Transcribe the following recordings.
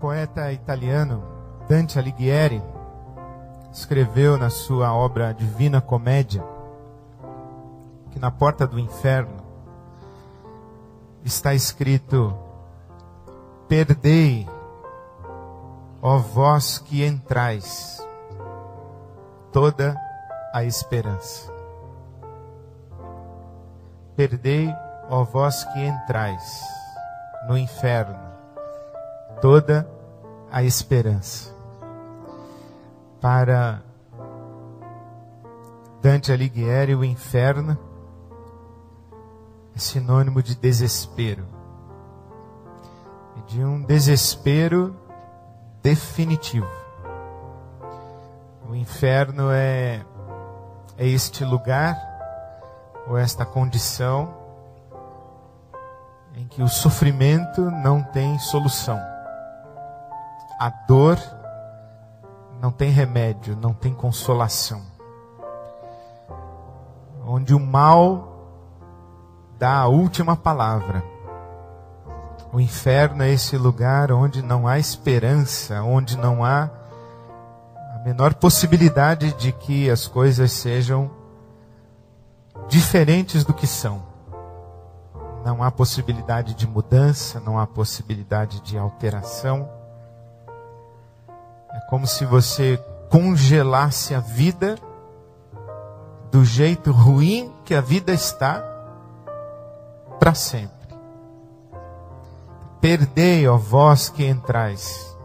poeta italiano Dante Alighieri escreveu na sua obra Divina Comédia que na porta do inferno está escrito: Perdei, ó vós que entrais, toda a esperança. Perdei, ó vós que entrais no inferno, toda a esperança. Para Dante Alighieri, o inferno é sinônimo de desespero. E de um desespero definitivo. O inferno é, é este lugar, ou esta condição, em que o sofrimento não tem solução. A dor não tem remédio, não tem consolação. Onde o mal dá a última palavra. O inferno é esse lugar onde não há esperança, onde não há a menor possibilidade de que as coisas sejam diferentes do que são. Não há possibilidade de mudança, não há possibilidade de alteração. É como se você congelasse a vida do jeito ruim que a vida está para sempre. Perdei, ó vós que entrais,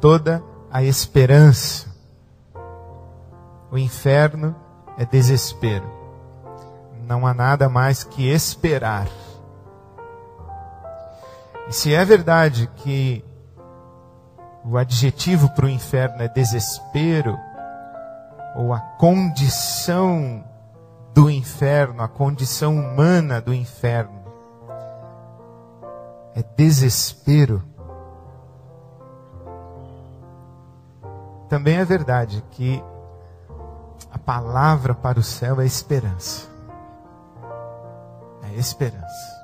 toda a esperança. O inferno é desespero. Não há nada mais que esperar. E se é verdade que o adjetivo para o inferno é desespero, ou a condição do inferno, a condição humana do inferno, é desespero. Também é verdade que a palavra para o céu é esperança. É esperança.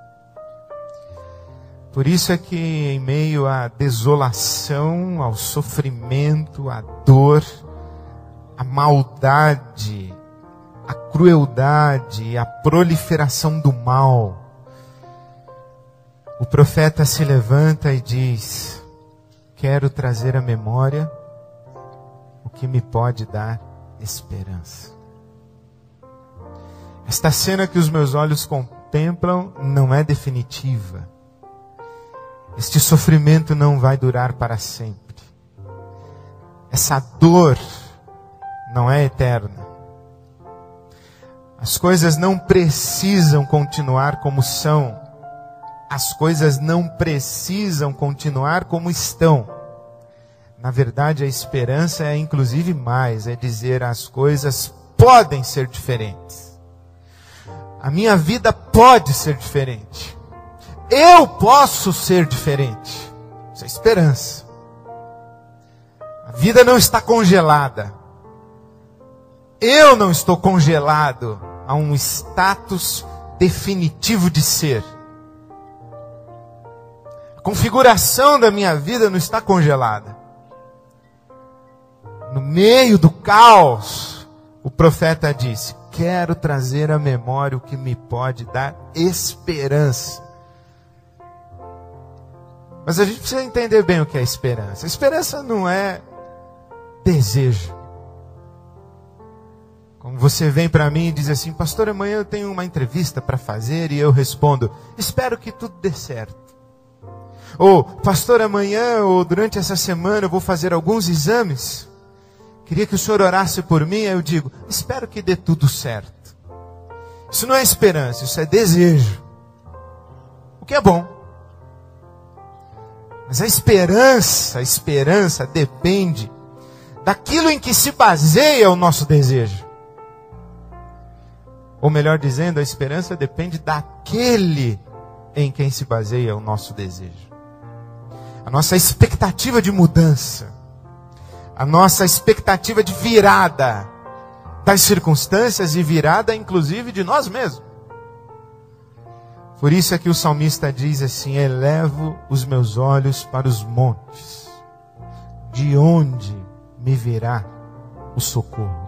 Por isso é que em meio à desolação, ao sofrimento, à dor, à maldade, à crueldade, à proliferação do mal, o profeta se levanta e diz: Quero trazer à memória o que me pode dar esperança. Esta cena que os meus olhos contemplam não é definitiva. Este sofrimento não vai durar para sempre. Essa dor não é eterna. As coisas não precisam continuar como são as coisas não precisam continuar como estão. Na verdade, a esperança é inclusive mais, é dizer as coisas podem ser diferentes. A minha vida pode ser diferente. Eu posso ser diferente. Isso é esperança. A vida não está congelada. Eu não estou congelado a um status definitivo de ser configuração da minha vida não está congelada. No meio do caos, o profeta disse: Quero trazer à memória o que me pode dar esperança. Mas a gente precisa entender bem o que é esperança. Esperança não é desejo. Como você vem para mim e diz assim, pastor, amanhã eu tenho uma entrevista para fazer e eu respondo, espero que tudo dê certo. Ou, pastor, amanhã ou durante essa semana eu vou fazer alguns exames. Queria que o senhor orasse por mim. Aí eu digo, espero que dê tudo certo. Isso não é esperança, isso é desejo. O que é bom. Mas a esperança, a esperança depende daquilo em que se baseia o nosso desejo. Ou melhor dizendo, a esperança depende daquele em quem se baseia o nosso desejo a nossa expectativa de mudança, a nossa expectativa de virada das circunstâncias e virada, inclusive, de nós mesmos. Por isso é que o salmista diz assim: Elevo os meus olhos para os montes. de onde me virá o socorro?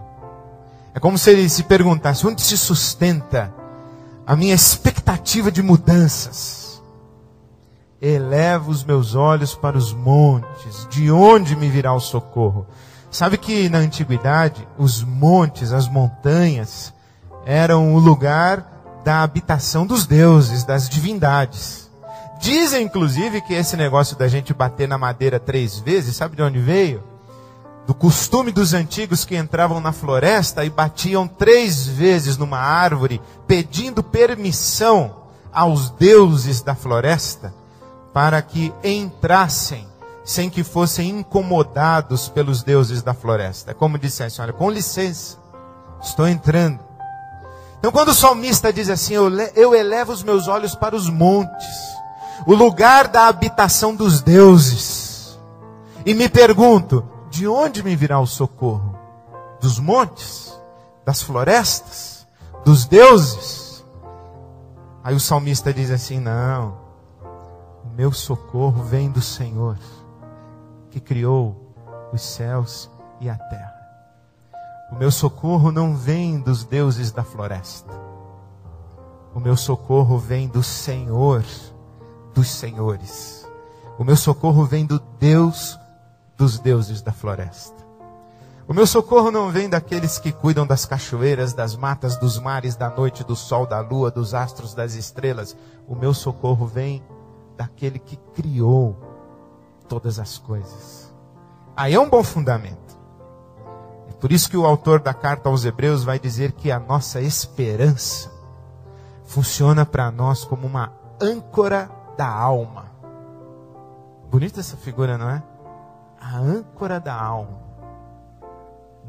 É como se ele se perguntasse: onde se sustenta a minha expectativa de mudanças? Elevo os meus olhos para os montes, de onde me virá o socorro? Sabe que na antiguidade, os montes, as montanhas, eram o lugar da habitação dos deuses, das divindades. Dizem, inclusive, que esse negócio da gente bater na madeira três vezes, sabe de onde veio? Do costume dos antigos que entravam na floresta e batiam três vezes numa árvore, pedindo permissão aos deuses da floresta para que entrassem sem que fossem incomodados pelos deuses da floresta. Como dissessem: olha, com licença, estou entrando. Então, quando o salmista diz assim: eu elevo os meus olhos para os montes o lugar da habitação dos deuses. E me pergunto: de onde me virá o socorro? Dos montes? Das florestas? Dos deuses? Aí o salmista diz assim: não, o meu socorro vem do Senhor, que criou os céus e a terra. O meu socorro não vem dos deuses da floresta. O meu socorro vem do Senhor dos senhores. O meu socorro vem do Deus dos deuses da floresta. O meu socorro não vem daqueles que cuidam das cachoeiras, das matas, dos mares, da noite, do sol, da lua, dos astros, das estrelas. O meu socorro vem daquele que criou todas as coisas. Aí é um bom fundamento. Por isso que o autor da carta aos Hebreus vai dizer que a nossa esperança funciona para nós como uma âncora da alma. Bonita essa figura, não é? A âncora da alma.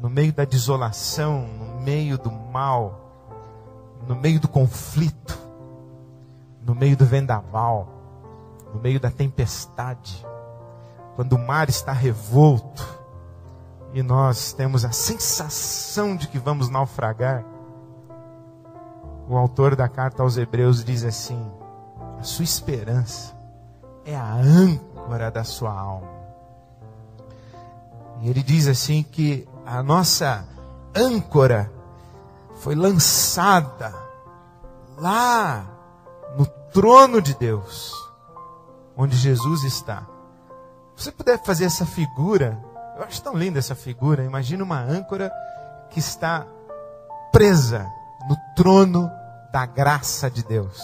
No meio da desolação, no meio do mal, no meio do conflito, no meio do vendaval, no meio da tempestade, quando o mar está revolto e nós temos a sensação de que vamos naufragar, o autor da carta aos Hebreus diz assim: a sua esperança é a âncora da sua alma. E ele diz assim que a nossa âncora foi lançada lá no trono de Deus, onde Jesus está. Se você puder fazer essa figura, eu acho tão linda essa figura. Imagina uma âncora que está presa no trono da graça de Deus.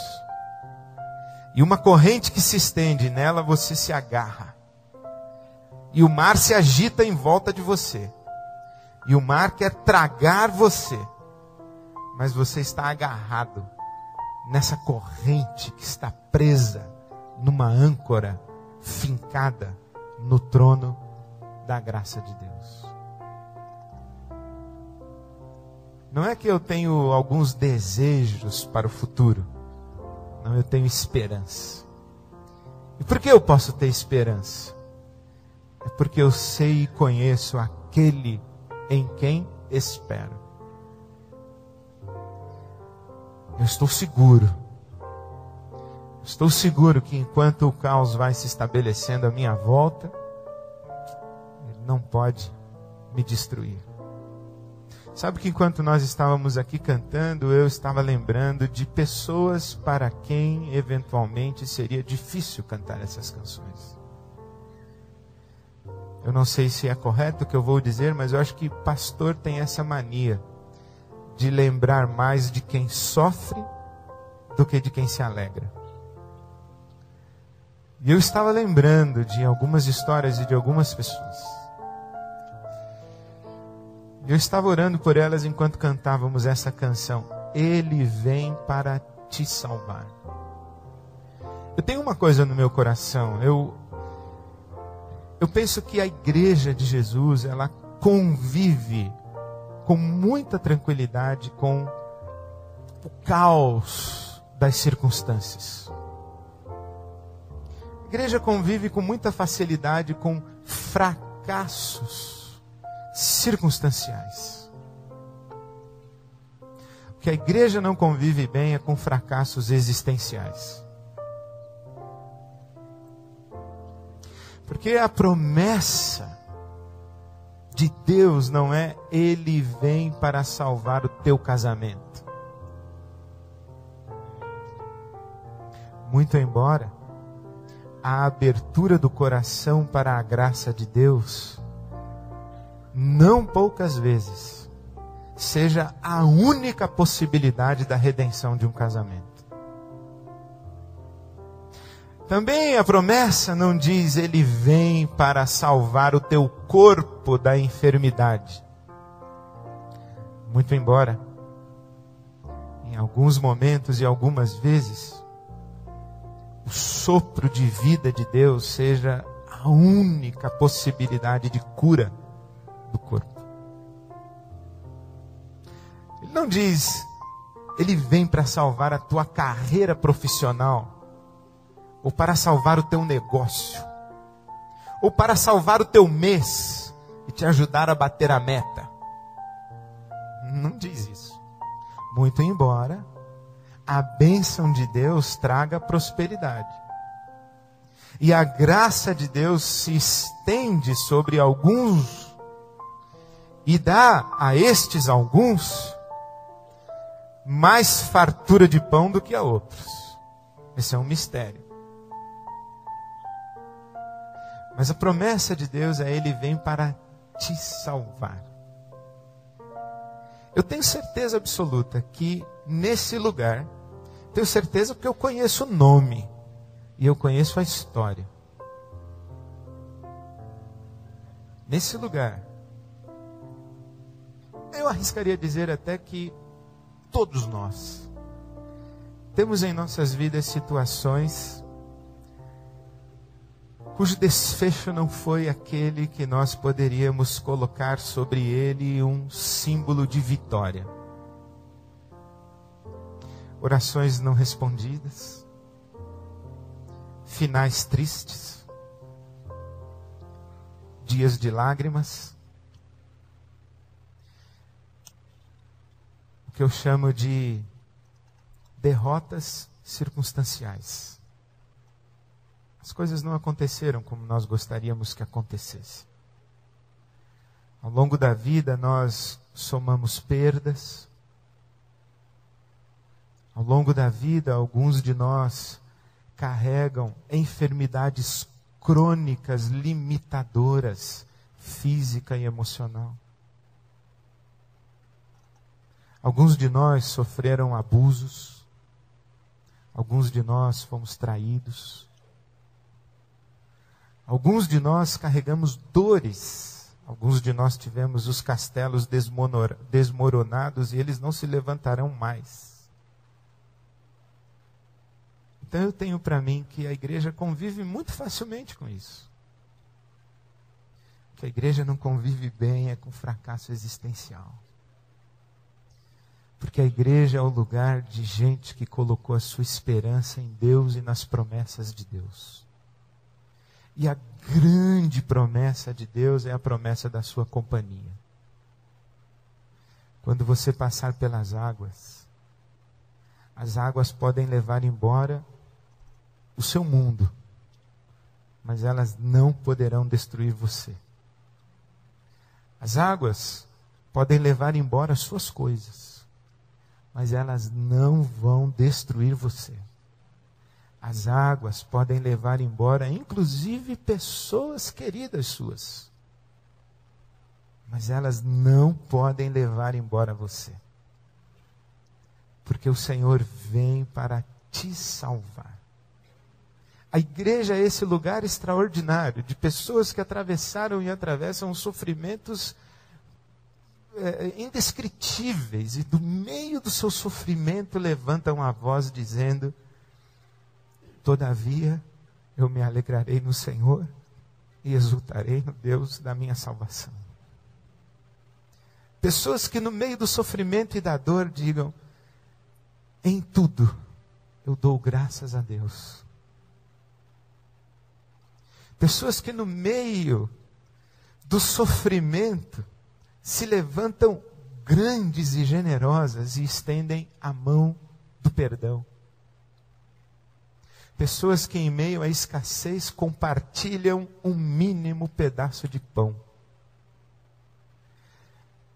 E uma corrente que se estende, nela você se agarra. E o mar se agita em volta de você. E o mar quer tragar você. Mas você está agarrado nessa corrente que está presa numa âncora fincada no trono da graça de Deus. Não é que eu tenho alguns desejos para o futuro. Não, eu tenho esperança. E por que eu posso ter esperança? É porque eu sei e conheço aquele em quem espero. Eu estou seguro. Estou seguro que enquanto o caos vai se estabelecendo à minha volta, não pode me destruir. Sabe que enquanto nós estávamos aqui cantando, eu estava lembrando de pessoas para quem eventualmente seria difícil cantar essas canções. Eu não sei se é correto o que eu vou dizer, mas eu acho que pastor tem essa mania de lembrar mais de quem sofre do que de quem se alegra. E eu estava lembrando de algumas histórias e de algumas pessoas eu estava orando por elas enquanto cantávamos essa canção. Ele vem para te salvar. Eu tenho uma coisa no meu coração. Eu eu penso que a igreja de Jesus, ela convive com muita tranquilidade com o caos das circunstâncias. A igreja convive com muita facilidade com fracassos circunstanciais. O que a igreja não convive bem é com fracassos existenciais. Porque a promessa de Deus não é Ele vem para salvar o teu casamento. Muito embora a abertura do coração para a graça de Deus, não poucas vezes, seja a única possibilidade da redenção de um casamento. Também a promessa não diz ele vem para salvar o teu corpo da enfermidade. Muito embora, em alguns momentos e algumas vezes, o sopro de vida de Deus seja a única possibilidade de cura corpo. Ele não diz, ele vem para salvar a tua carreira profissional, ou para salvar o teu negócio, ou para salvar o teu mês e te ajudar a bater a meta. Não diz isso. Muito embora a bênção de Deus traga prosperidade. E a graça de Deus se estende sobre alguns e dá a estes alguns mais fartura de pão do que a outros. Esse é um mistério. Mas a promessa de Deus é: Ele vem para te salvar. Eu tenho certeza absoluta que nesse lugar tenho certeza porque eu conheço o nome e eu conheço a história. Nesse lugar, eu arriscaria dizer até que todos nós temos em nossas vidas situações cujo desfecho não foi aquele que nós poderíamos colocar sobre ele um símbolo de vitória. Orações não respondidas, finais tristes, dias de lágrimas, que eu chamo de derrotas circunstanciais. As coisas não aconteceram como nós gostaríamos que acontecesse. Ao longo da vida, nós somamos perdas, ao longo da vida, alguns de nós carregam enfermidades crônicas limitadoras, física e emocional. Alguns de nós sofreram abusos, alguns de nós fomos traídos, alguns de nós carregamos dores, alguns de nós tivemos os castelos desmoronados e eles não se levantarão mais. Então eu tenho para mim que a igreja convive muito facilmente com isso. Que a igreja não convive bem é com fracasso existencial. Porque a igreja é o lugar de gente que colocou a sua esperança em Deus e nas promessas de Deus. E a grande promessa de Deus é a promessa da sua companhia. Quando você passar pelas águas, as águas podem levar embora o seu mundo, mas elas não poderão destruir você. As águas podem levar embora suas coisas, mas elas não vão destruir você. As águas podem levar embora, inclusive, pessoas queridas suas, mas elas não podem levar embora você, porque o Senhor vem para te salvar. A igreja é esse lugar extraordinário de pessoas que atravessaram e atravessam sofrimentos é, indescritíveis e do meio do seu sofrimento levantam a voz dizendo: Todavia eu me alegrarei no Senhor e exultarei no Deus da minha salvação. Pessoas que no meio do sofrimento e da dor digam: Em tudo eu dou graças a Deus Pessoas que no meio do sofrimento se levantam grandes e generosas e estendem a mão do perdão. Pessoas que em meio à escassez compartilham um mínimo pedaço de pão.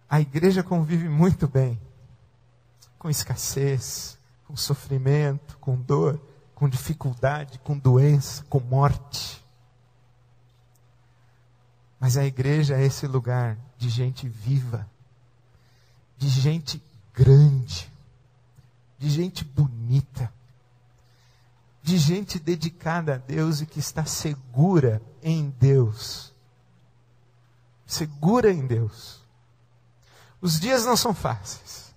A igreja convive muito bem com escassez, com sofrimento, com dor, com dificuldade, com doença, com morte. Mas a igreja é esse lugar de gente viva, de gente grande, de gente bonita, de gente dedicada a Deus e que está segura em Deus. Segura em Deus. Os dias não são fáceis.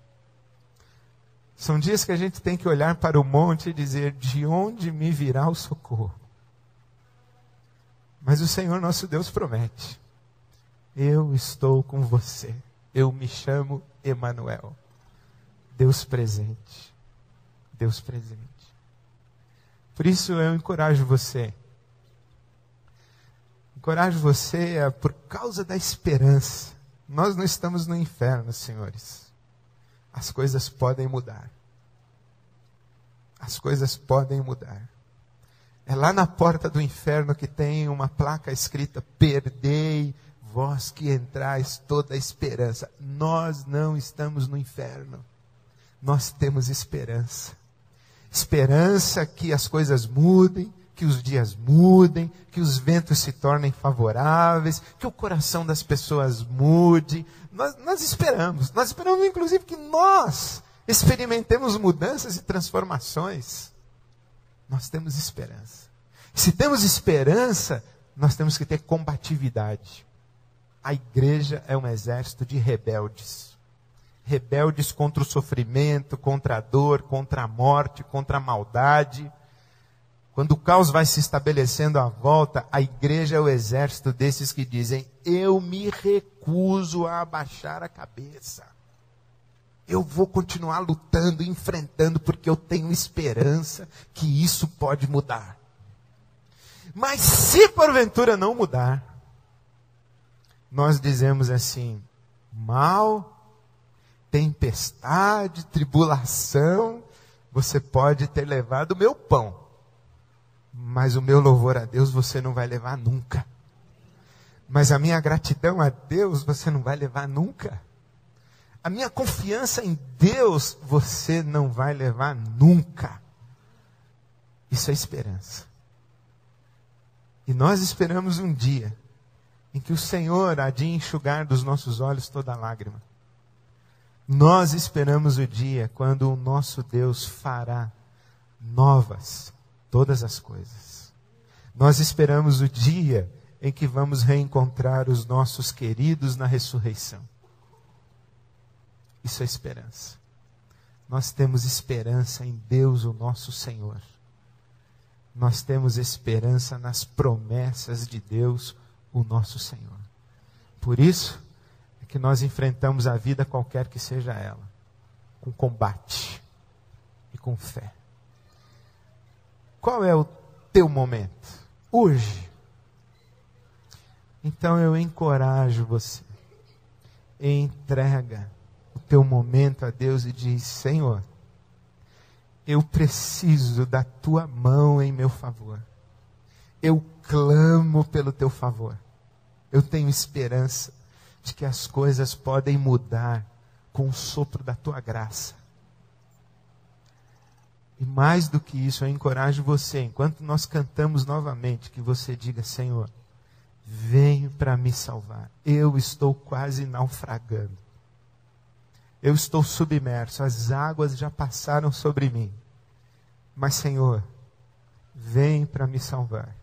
São dias que a gente tem que olhar para o monte e dizer: de onde me virá o socorro? Mas o Senhor nosso Deus promete: eu estou com você. Eu me chamo Emanuel. Deus presente. Deus presente. Por isso eu encorajo você. Encorajo você a, por causa da esperança. Nós não estamos no inferno, senhores. As coisas podem mudar. As coisas podem mudar. É lá na porta do inferno que tem uma placa escrita: Perdei vós que entrais toda a esperança. Nós não estamos no inferno. Nós temos esperança. Esperança que as coisas mudem, que os dias mudem, que os ventos se tornem favoráveis, que o coração das pessoas mude. Nós, nós esperamos. Nós esperamos, inclusive, que nós experimentemos mudanças e transformações. Nós temos esperança. Se temos esperança, nós temos que ter combatividade. A igreja é um exército de rebeldes. Rebeldes contra o sofrimento, contra a dor, contra a morte, contra a maldade. Quando o caos vai se estabelecendo à volta, a igreja é o exército desses que dizem: Eu me recuso a abaixar a cabeça. Eu vou continuar lutando, enfrentando, porque eu tenho esperança que isso pode mudar. Mas se porventura não mudar, nós dizemos assim: mal, tempestade, tribulação, você pode ter levado o meu pão, mas o meu louvor a Deus você não vai levar nunca. Mas a minha gratidão a Deus você não vai levar nunca. A minha confiança em Deus você não vai levar nunca. Isso é esperança. E nós esperamos um dia em que o Senhor há de enxugar dos nossos olhos toda lágrima. Nós esperamos o dia quando o nosso Deus fará novas todas as coisas. Nós esperamos o dia em que vamos reencontrar os nossos queridos na ressurreição. Isso é esperança. Nós temos esperança em Deus, o nosso Senhor. Nós temos esperança nas promessas de Deus, o nosso Senhor. Por isso é que nós enfrentamos a vida qualquer que seja ela, com combate e com fé. Qual é o teu momento? Hoje. Então eu encorajo você. Entrega o teu momento a Deus e diz: Senhor, eu preciso da tua mão em meu favor. Eu clamo pelo teu favor. Eu tenho esperança de que as coisas podem mudar com o sopro da tua graça. E mais do que isso, eu encorajo você, enquanto nós cantamos novamente, que você diga: Senhor, venho para me salvar. Eu estou quase naufragando. Eu estou submerso, as águas já passaram sobre mim. Mas, Senhor, vem para me salvar.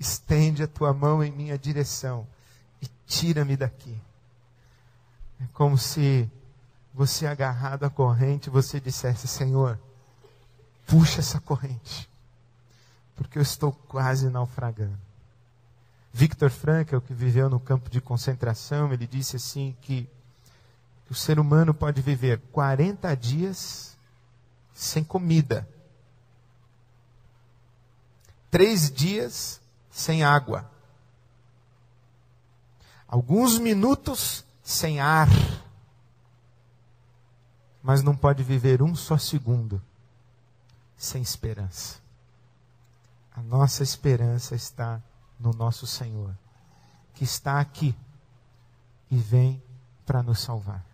Estende a tua mão em minha direção e tira-me daqui. É como se você agarrado à corrente, você dissesse, Senhor, puxa essa corrente, porque eu estou quase naufragando. Victor Frankl, que viveu no campo de concentração, ele disse assim que o ser humano pode viver 40 dias sem comida, três dias sem água, alguns minutos sem ar, mas não pode viver um só segundo sem esperança. A nossa esperança está no nosso Senhor, que está aqui e vem para nos salvar.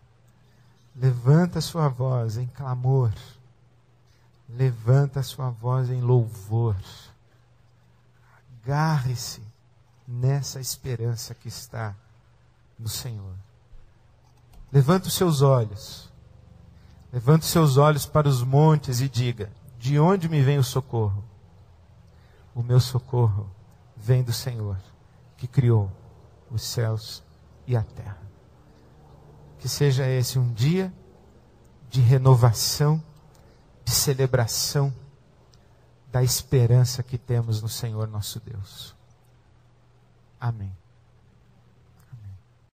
Levanta sua voz em clamor. Levanta sua voz em louvor. Agarre-se nessa esperança que está no Senhor. Levanta os seus olhos. Levanta os seus olhos para os montes e diga: De onde me vem o socorro? O meu socorro vem do Senhor, que criou os céus e a terra. Que seja esse um dia de renovação, de celebração da esperança que temos no Senhor nosso Deus. Amém.